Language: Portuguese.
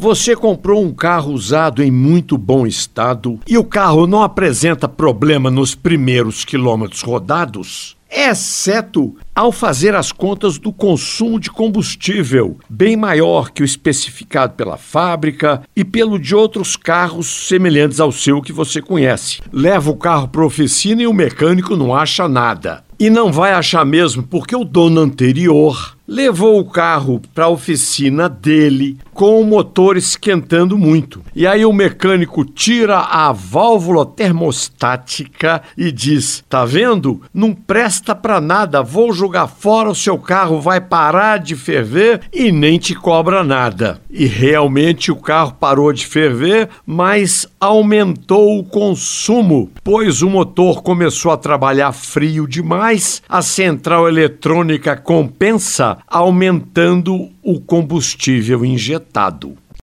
Você comprou um carro usado em muito bom estado e o carro não apresenta problema nos primeiros quilômetros rodados? exceto ao fazer as contas do consumo de combustível, bem maior que o especificado pela fábrica e pelo de outros carros semelhantes ao seu que você conhece. Leva o carro para a oficina e o mecânico não acha nada. E não vai achar mesmo porque o dono anterior levou o carro para a oficina dele com o motor esquentando muito. E aí o mecânico tira a válvula termostática e diz: "Tá vendo? Não presta para nada. Vou jogar fora o seu carro, vai parar de ferver e nem te cobra nada". E realmente o carro parou de ferver, mas aumentou o consumo, pois o motor começou a trabalhar frio demais, a central eletrônica compensa aumentando o combustível injetado.